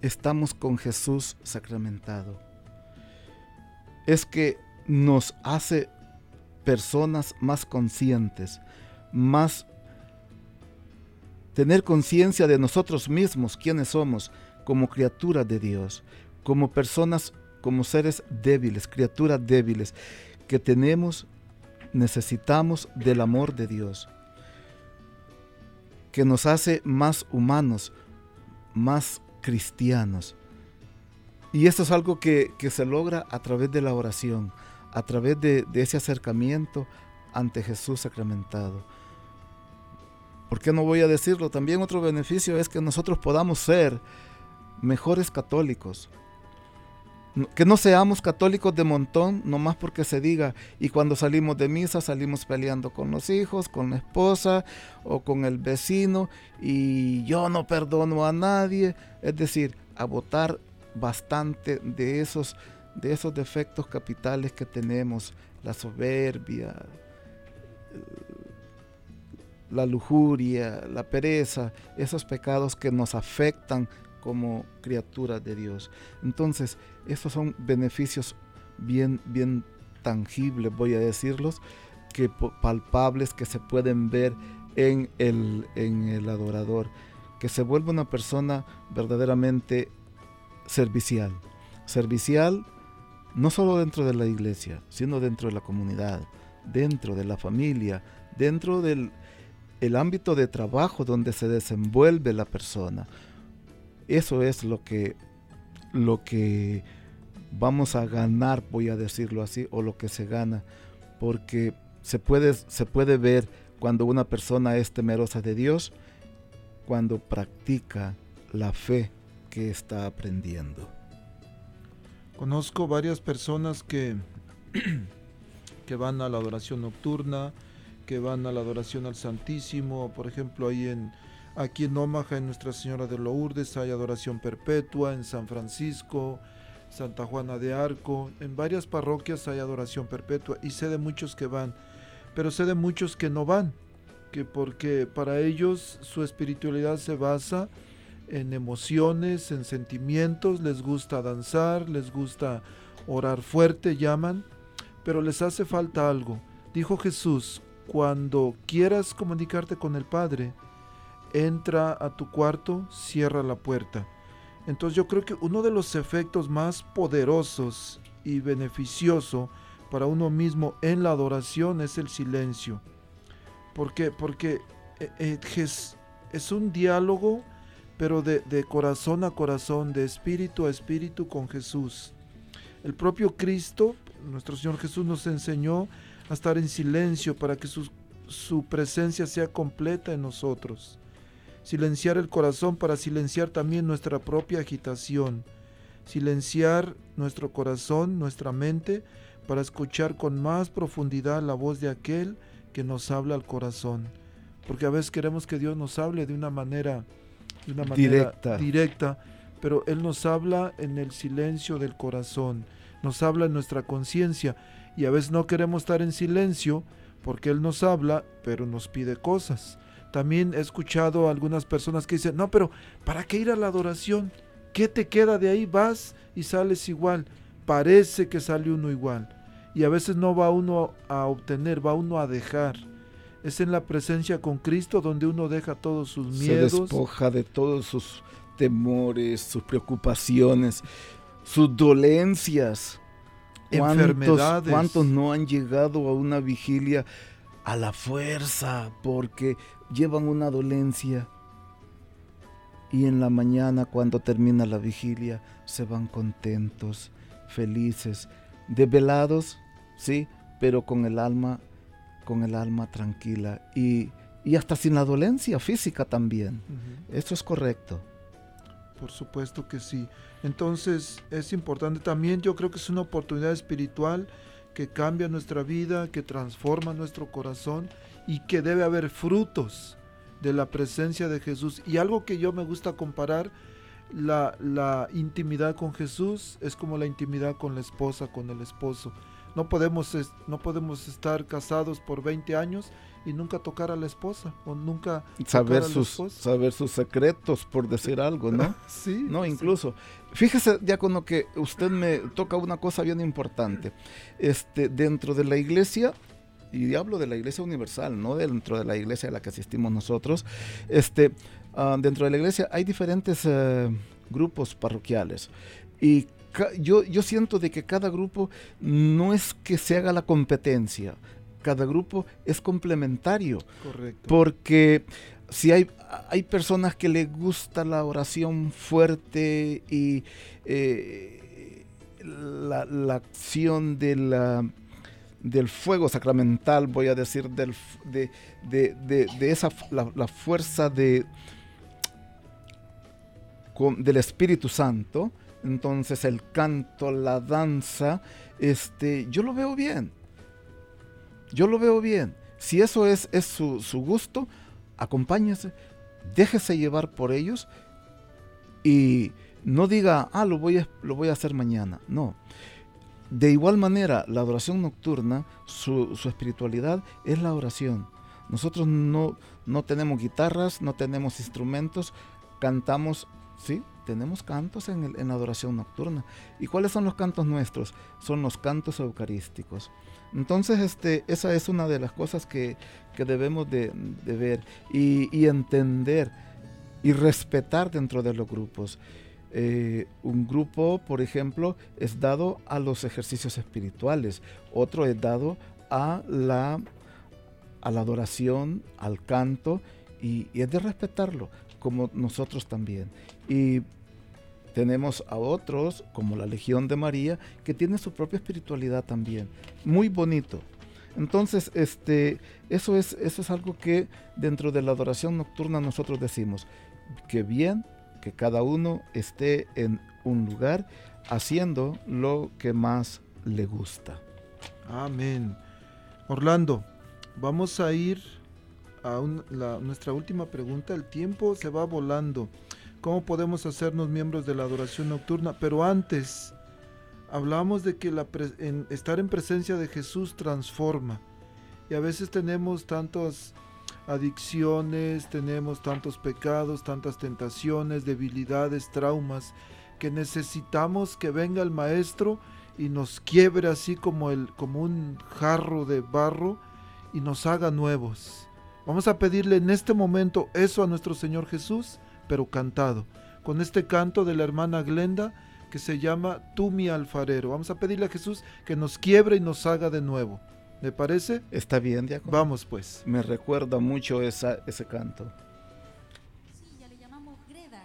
estamos con Jesús sacramentado. Es que nos hace personas más conscientes, más tener conciencia de nosotros mismos, quiénes somos, como criaturas de Dios, como personas, como seres débiles, criaturas débiles, que tenemos, necesitamos del amor de Dios, que nos hace más humanos, más cristianos. Y esto es algo que, que se logra a través de la oración, a través de, ese acercamiento ante Jesús sacramentado. ¿Por qué no voy a decirlo? También otro beneficio es que nosotros podamos ser mejores católicos. Que no seamos católicos de montón, nomás porque se diga, y cuando salimos de misa salimos peleando con los hijos, con la esposa o con el vecino, y yo no perdono a nadie. Es decir, a votar bastante de esos, de esos defectos capitales que tenemos, la soberbia, la lujuria, la pereza, esos pecados que nos afectan como criaturas de Dios. Entonces, estos son beneficios bien, bien tangibles, voy a decirlos, que palpables, que se pueden ver en el, en el adorador, que se vuelve una persona verdaderamente servicial. Servicial no solo dentro de la iglesia, sino dentro de la comunidad, dentro de la familia, dentro del el ámbito de trabajo donde se desenvuelve la persona. Eso es lo que, lo que vamos a ganar, voy a decirlo así, o lo que se gana, porque se puede, se puede ver cuando una persona es temerosa de Dios, cuando practica la fe que está aprendiendo. Conozco varias personas que, que van a la adoración nocturna, que van a la adoración al Santísimo, por ejemplo, ahí en aquí en Omaha, en Nuestra Señora de Lourdes, hay adoración perpetua, en San Francisco, Santa Juana de Arco, en varias parroquias hay adoración perpetua. Y sé de muchos que van, pero sé de muchos que no van, que porque para ellos su espiritualidad se basa en emociones, en sentimientos, les gusta danzar, les gusta orar fuerte, llaman, pero les hace falta algo. Dijo Jesús, cuando quieras comunicarte con el Padre, entra a tu cuarto, cierra la puerta. Entonces yo creo que uno de los efectos más poderosos y beneficioso para uno mismo en la adoración es el silencio. ¿Por qué? Porque eh, eh, es un diálogo, pero de, corazón a corazón, de espíritu a espíritu con Jesús. El propio Cristo, nuestro Señor Jesús, nos enseñó a estar en silencio para que su presencia sea completa en nosotros. Silenciar el corazón para silenciar también nuestra propia agitación. Silenciar nuestro corazón, nuestra mente, para escuchar con más profundidad la voz de aquel que nos habla al corazón. Porque a veces queremos que Dios nos hable de una manera, de una manera Directa. directa, pero Él nos habla en el silencio del corazón, nos habla en nuestra conciencia y a veces no queremos estar en silencio porque Él nos habla, pero nos pide cosas. También he escuchado a algunas personas que dicen, no, pero ¿para qué ir a la adoración? ¿Qué te queda de ahí? Vas y sales igual. Parece que sale uno igual. Y a veces no va uno a obtener, va uno a dejar. Es en la presencia con Cristo donde uno deja todos sus Se miedos. despoja de todos sus temores, sus preocupaciones, sus dolencias. ¿Cuántos, Enfermedades. ¿Cuántos no han llegado a una vigilia a la fuerza porque llevan una dolencia? Y en la mañana, cuando termina la vigilia, se van contentos, felices, desvelados, sí, pero con el alma, con el alma tranquila y, y hasta sin la dolencia física también. Ujú. Eso es correcto. Por supuesto que sí. Entonces es importante también, yo creo que es una oportunidad espiritual que cambia nuestra vida, que transforma nuestro corazón y que debe haber frutos de la presencia de Jesús. Y algo que yo me gusta comparar, la, la intimidad con Jesús es como la intimidad con la esposa, con el esposo. No podemos, no podemos estar casados por 20 años y nunca tocar a la esposa o nunca Saber sus, saber sus secretos, por decir algo, ¿no? Sí. No, sí. incluso. Fíjese, Diácono, que usted me toca una cosa bien importante. Este, dentro de la iglesia, y hablo de la iglesia universal, no dentro de la iglesia a la que asistimos nosotros, este, ah, dentro de la iglesia hay diferentes eh, grupos parroquiales. Y yo, yo siento de que cada grupo no es que se haga la competencia, cada grupo es complementario. Correcto. Porque si hay, hay personas que les gusta la oración fuerte y eh, la, la acción de la- del fuego sacramental, voy a decir, del, de, de- de- de esa la, la fuerza de, con- del Espíritu Santo, entonces el canto, la danza, este, yo lo veo bien. Yo lo veo bien. Si eso es, es su, su gusto, acompáñese, déjese llevar por ellos y no diga, ah, lo voy a, lo voy a hacer mañana. No. De igual manera, la adoración nocturna, su, su espiritualidad es la oración. Nosotros no, no tenemos guitarras, no tenemos instrumentos, cantamos, sí, tenemos cantos en, el- en adoración nocturna. ¿Y cuáles son los cantos nuestros? Son los cantos eucarísticos. Entonces, este, esa es una de las cosas que, que debemos de, de ver y, y entender y respetar dentro de los grupos. Eh, un grupo, por ejemplo, es dado a los ejercicios espirituales, otro es dado a la, a la adoración, al canto, y, y es de respetarlo, como nosotros también. Y tenemos a otros, como la Legión de María, que tiene su propia espiritualidad también. Muy bonito. Entonces, este, eso, es, eso es algo que dentro de la adoración nocturna nosotros decimos, que bien que cada uno esté en un lugar haciendo lo que más le gusta. Amén. Orlando, vamos a ir a nuestra última pregunta. El tiempo se va volando. ¿Cómo podemos hacernos miembros de la adoración nocturna? Pero antes, hablamos de que la estar en presencia de Jesús transforma. Y a veces tenemos tantos adicciones, tenemos tantos pecados, tantas tentaciones, debilidades, traumas, que necesitamos que venga el Maestro y nos quiebre así como, el, como un jarro de barro y nos haga nuevos. Vamos a pedirle en este momento eso a nuestro Señor Jesús, pero cantado, con este canto de la hermana Glenda que se llama Tú mi alfarero. Vamos a pedirle a Jesús que nos quiebre y nos haga de nuevo. ¿Me parece? Está bien, Diácono. Vamos pues. Me recuerda mucho esa, ese canto. Sí, ya le llamamos greda.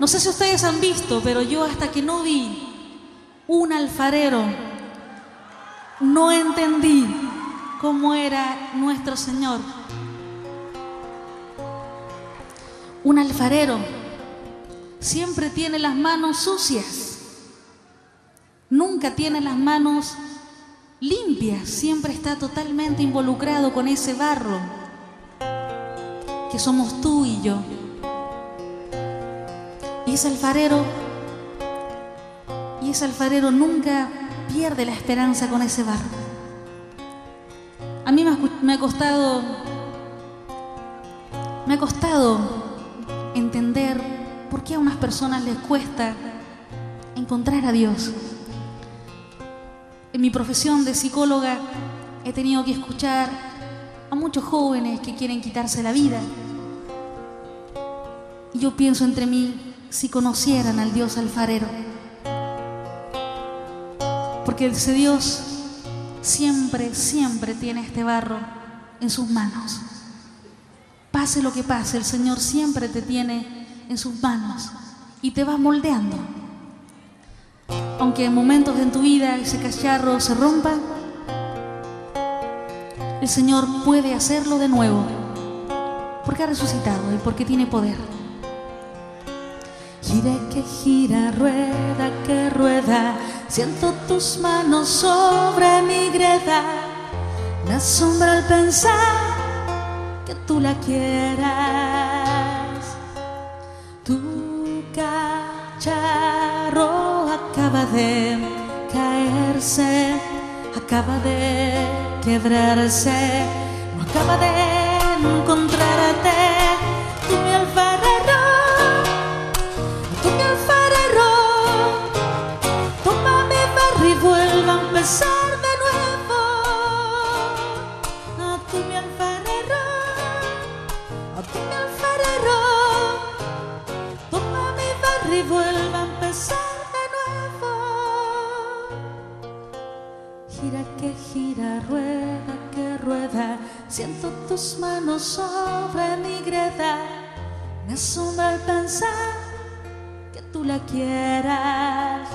No sé si ustedes han visto, pero yo hasta que no vi un alfarero, no entendí cómo era nuestro Señor. Un alfarero siempre tiene las manos sucias, nunca tiene las manos limpias, siempre está totalmente involucrado con ese barro que somos tú y yo. Y ese alfarero, y ese alfarero nunca pierde la esperanza con ese barro. A mí me ha, costado, me ha costado entender por qué a unas personas les cuesta encontrar a Dios. En mi profesión de psicóloga he tenido que escuchar a muchos jóvenes que quieren quitarse la vida. Y yo pienso entre mí, si conocieran al Dios alfarero. Porque ese Dios siempre, siempre tiene este barro en sus manos. Pase lo que pase, el Señor siempre te tiene en sus manos y te va moldeando. Aunque en momentos en tu vida ese cacharro se rompa, el Señor puede hacerlo de nuevo, porque ha resucitado y porque tiene poder. Gira que gira, rueda que rueda, siento tus manos sobre mi greda, me asombra el pensar tú la quieras. Tu cacharro acaba de caerse, acaba de quebrarse, no acaba de encontrarte. Tus manos sobre mi greda. Me asombra el pensar que tú la quieras.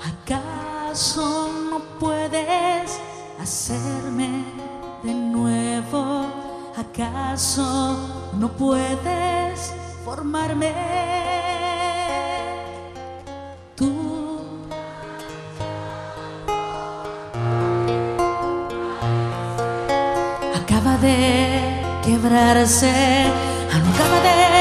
¿Acaso no puedes hacerme de nuevo? ¿Acaso no puedes formarme? De quebrarse, acaba de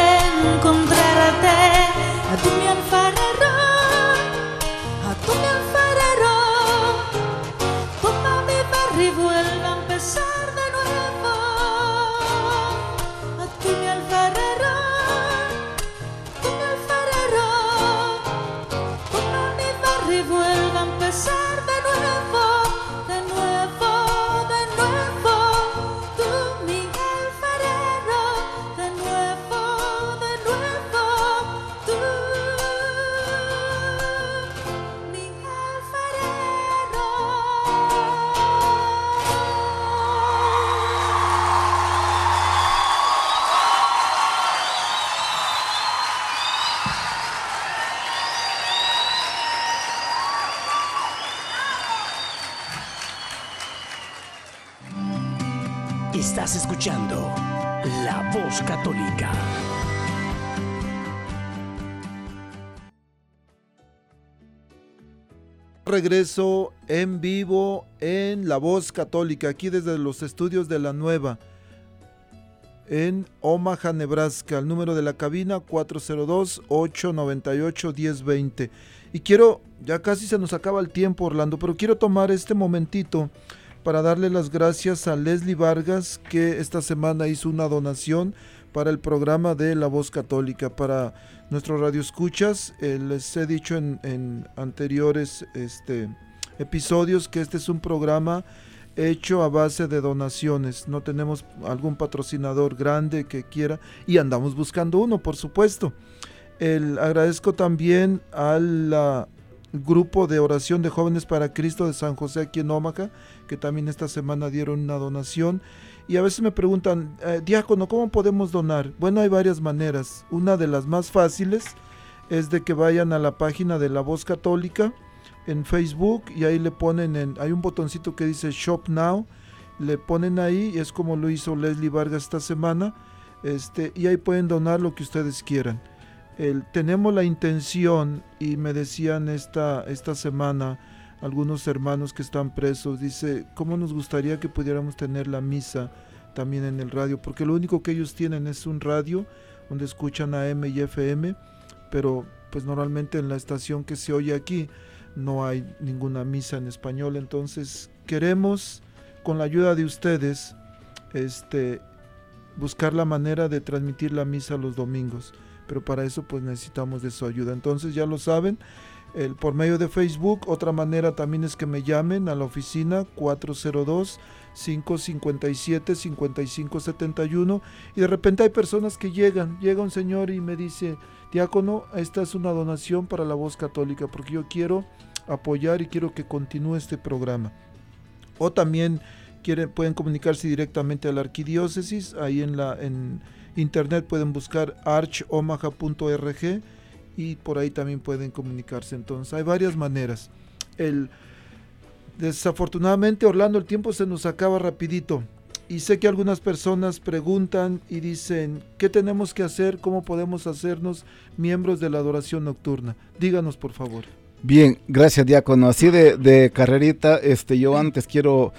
Regreso en vivo en La Voz Católica, aquí desde los estudios de la Nueva, en Omaha, Nebraska. El número de la cabina 402-898-1020. Y quiero, ya casi se nos acaba el tiempo, Orlando, pero quiero tomar este momentito para darle las gracias a Leslie Vargas que esta semana hizo una donación para el programa de La Voz Católica, para nuestros radioescuchas. Eh, les he dicho en, anteriores este, episodios que este es un programa hecho a base de donaciones. No tenemos algún patrocinador grande que quiera y andamos buscando uno, por supuesto. El, agradezco también al grupo de oración de jóvenes para Cristo de San José aquí en Omaha, que también esta semana dieron una donación. Y a veces me preguntan, "Eh, diácono, ¿cómo podemos donar? Bueno, hay varias maneras. Una de las más fáciles es de que vayan a la página de la Voz Católica en Facebook y ahí le ponen, en, hay un botoncito que dice Shop Now, le ponen ahí y es como lo hizo Leslie Vargas esta semana, este, y ahí pueden donar lo que ustedes quieran. El- tenemos la intención, y me decían esta, esta semana algunos hermanos que están presos, dice, ¿cómo nos gustaría que pudiéramos tener la misa también en el radio? Porque lo único que ellos tienen es un radio donde escuchan AM y FM, pero pues normalmente en la estación que se oye aquí no hay ninguna misa en español, entonces queremos con la ayuda de ustedes este buscar la manera de transmitir la misa los domingos, pero para eso pues necesitamos de su ayuda. Entonces ya lo saben, el, por medio de Facebook, otra manera también es que me llamen a la oficina 402 557 5571 y de repente hay personas que llegan, llega un señor y me dice, diácono, esta es una donación para la voz católica porque yo quiero apoyar y quiero que continúe este programa. O también quieren, pueden comunicarse directamente a la arquidiócesis, ahí en la en internet pueden buscar archomaha.org y por ahí también pueden comunicarse. Entonces hay varias maneras. El, desafortunadamente Orlando el tiempo se nos acaba rapidito y sé que algunas personas preguntan y dicen qué tenemos que hacer, cómo podemos hacernos miembros de la adoración nocturna. Díganos por favor. Bien, gracias diácono. Así de, de carrerita, este, yo antes quiero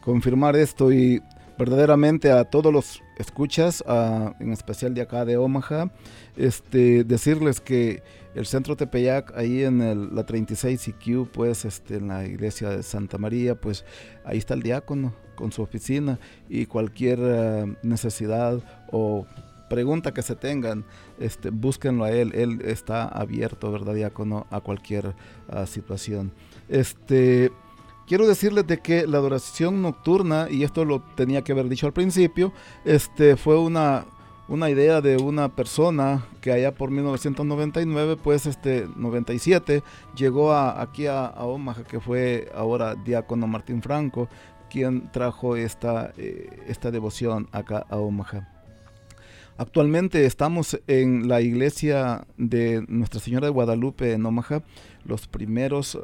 confirmar esto y verdaderamente a todos los escuchas, a- en especial de acá de Omaha, este, decirles que el centro Tepeyac, ahí en el- la 36 IQ, pues este, en la iglesia de Santa María, pues ahí está el diácono con su oficina y cualquier eh, necesidad o pregunta que se tengan, este, búsquenlo a él. Él está abierto, ¿verdad, diácono? A cualquier ah, situación. Este, quiero decirles de que la adoración nocturna, y esto lo tenía que haber dicho al principio, este, fue una, una idea de una persona que allá por 1999, pues este, 97, llegó aquí a, a Omaha, que fue ahora diácono Martín Franco, quien trajo esta, eh, esta devoción acá a Omaha. Actualmente estamos en la iglesia de Nuestra Señora de Guadalupe en Omaha, los primeros,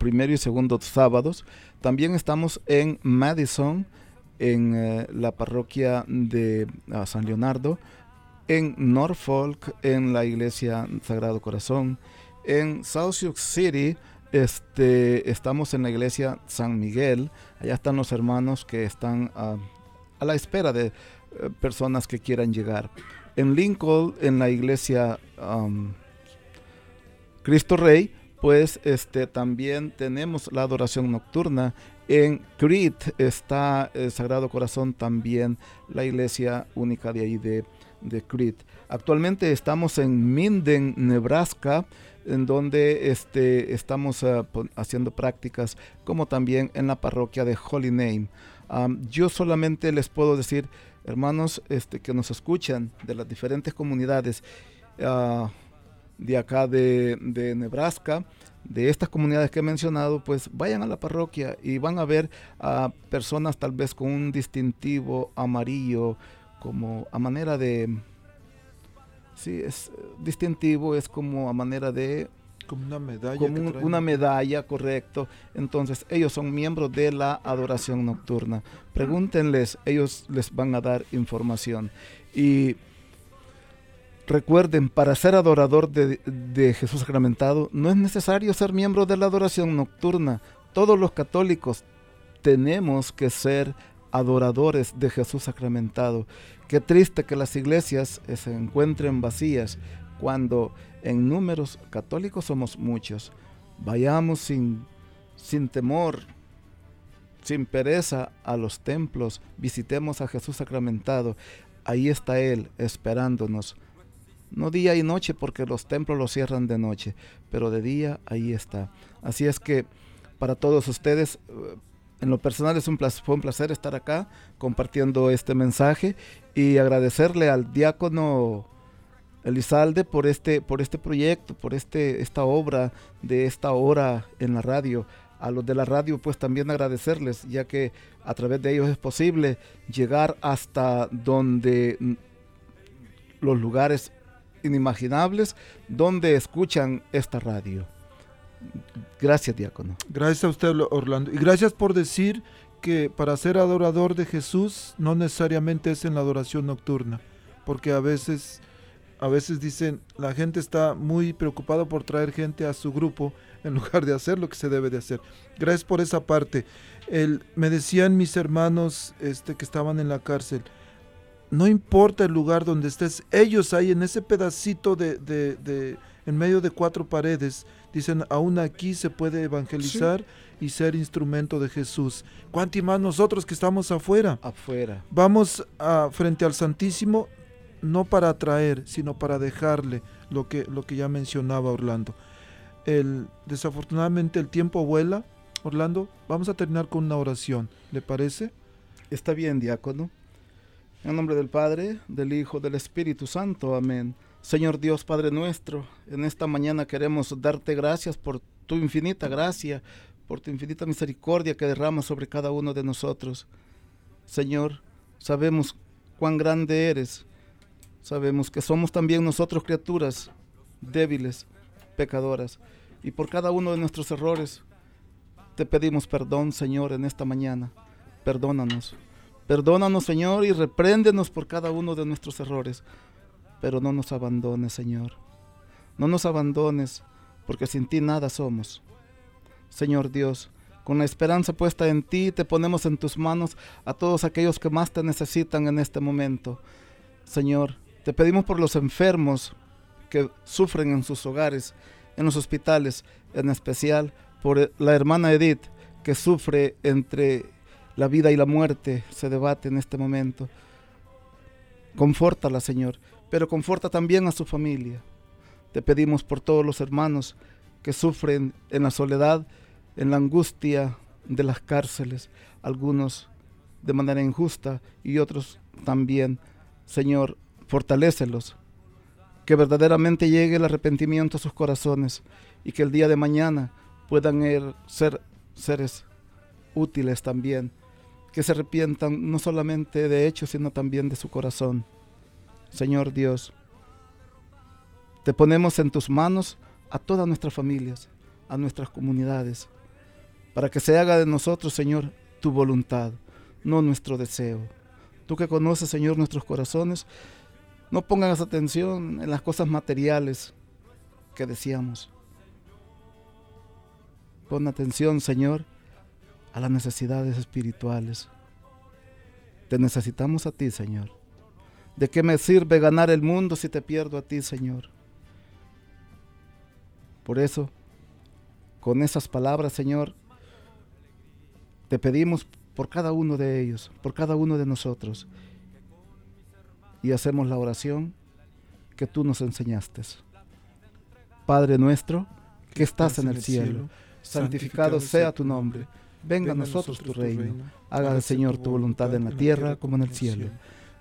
primero y segundo sábados. También estamos en Madison, en eh, la parroquia de ah, San Leonardo, en Norfolk, en la iglesia Sagrado Corazón, en South Sioux City, este, estamos en la iglesia San Miguel. Allá están los hermanos que están ah, a la espera de eh, personas que quieran llegar. En Lincoln, en la iglesia Cristo Rey, pues este también tenemos la adoración nocturna. En Crete está el Sagrado Corazón también, la iglesia única de ahí de, de Crete. Actualmente estamos en Minden, Nebraska, en donde este, estamos ah, haciendo prácticas, como también en la parroquia de Holy Name. Am, yo solamente les puedo decir, hermanos este, que nos escuchan de las diferentes comunidades ah, de acá de, de Nebraska, de estas comunidades que he mencionado, pues vayan a la parroquia y van a ver a personas tal vez con un distintivo amarillo, como a manera de... Sí, es distintivo, es como a manera de Como una medalla. como un- una medalla, correcto. Entonces, ellos son miembros de la adoración nocturna. Pregúntenles, ellos les van a dar información. Y recuerden, para ser adorador de, Jesús sacramentado, no es necesario ser miembro de la adoración nocturna. Todos los católicos tenemos que ser adoradores de Jesús sacramentado. Qué triste que las iglesias eh, se encuentren vacías cuando en números católicos somos muchos. Vayamos sin, sin temor sin pereza a los templos, visitemos a Jesús sacramentado. Ahí está Él esperándonos. No día y noche porque los templos los cierran de noche, pero de día ahí está. Así es que para todos ustedes, eh, en lo personal es un placer, fue un placer estar acá compartiendo este mensaje y agradecerle al diácono Elizalde por este, por este proyecto, por este, esta obra de esta hora en la radio. A los de la radio pues también agradecerles, ya que a través de ellos es posible llegar hasta donde mm, los lugares inimaginables donde escuchan esta radio. Gracias, diácono. Gracias a usted, Orlando. Y gracias por decir que para ser adorador de Jesús no necesariamente es en la adoración nocturna, porque a veces a veces dicen, la gente está muy preocupada por traer gente a su grupo en lugar de hacer lo que se debe de hacer. Gracias por esa parte. El, me decían mis hermanos este, que estaban en la cárcel, no importa el lugar donde estés, ellos ahí en ese pedacito de, de, de en medio de cuatro paredes, dicen, aún aquí se puede evangelizar y ser instrumento de Jesús. ¿Cuánto más nosotros que estamos afuera? Afuera. Vamos a, frente al Santísimo, no para atraer, sino para dejarle lo que, lo que ya mencionaba Orlando. El, desafortunadamente el tiempo vuela. Orlando, vamos a terminar con una oración, ¿le parece? Está bien, diácono. En nombre del Padre, del Hijo, del Espíritu Santo. Amén. Señor Dios, Padre nuestro, en esta mañana queremos darte gracias por tu infinita gracia, por tu infinita misericordia que derramas sobre cada uno de nosotros. Señor, sabemos cuán grande eres, sabemos que somos también nosotros criaturas débiles, pecadoras, y por cada uno de nuestros errores te pedimos perdón, Señor, en esta mañana. Perdónanos. Perdónanos, Señor, y repréndenos por cada uno de nuestros errores. Pero no nos abandones, Señor. No nos abandones, porque sin ti nada somos. Señor Dios, con la esperanza puesta en ti, te ponemos en tus manos a todos aquellos que más te necesitan en este momento. Señor, te pedimos por los enfermos que sufren en sus hogares, en los hospitales, en especial por la hermana Edith, que sufre entre la vida y la muerte, se debate en este momento. Confórtala, Señor, pero conforta también a su familia. Te pedimos por todos los hermanos que sufren en la soledad, en la angustia de las cárceles, algunos de manera injusta y otros también. Señor, fortalécelos, que verdaderamente llegue el arrepentimiento a sus corazones y que el día de mañana puedan er, ser seres útiles también, que se arrepientan no solamente de hechos, sino también de su corazón. Señor Dios, te ponemos en tus manos a todas nuestras familias, a nuestras comunidades, para que se haga de nosotros, Señor, tu voluntad, no nuestro deseo. Tú que conoces, Señor, nuestros corazones, no pongas atención en las cosas materiales que decíamos. Pon atención, Señor, a las necesidades espirituales. Te necesitamos a ti, Señor. ¿De qué me sirve ganar el mundo si te pierdo a ti, Señor? Por eso, con esas palabras, Señor, te pedimos por cada uno de ellos, por cada uno de nosotros, y hacemos la oración que tú nos enseñaste. Padre nuestro, que estás en el cielo, santificado sea tu nombre. Venga a nosotros tu reino. Haga el Señor tu voluntad en la tierra como en el cielo.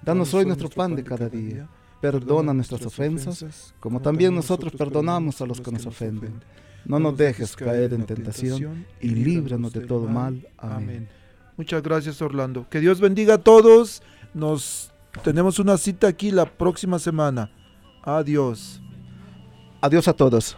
Danos hoy nuestro pan de cada día. Perdona nuestras ofensas, como también nosotros perdonamos a los que nos ofenden. No nos dejes caer en tentación y líbranos de todo mal. Amén. Muchas gracias, Orlando. Que Dios bendiga a todos. Nos tenemos una cita aquí la próxima semana. Adiós. Adiós a todos.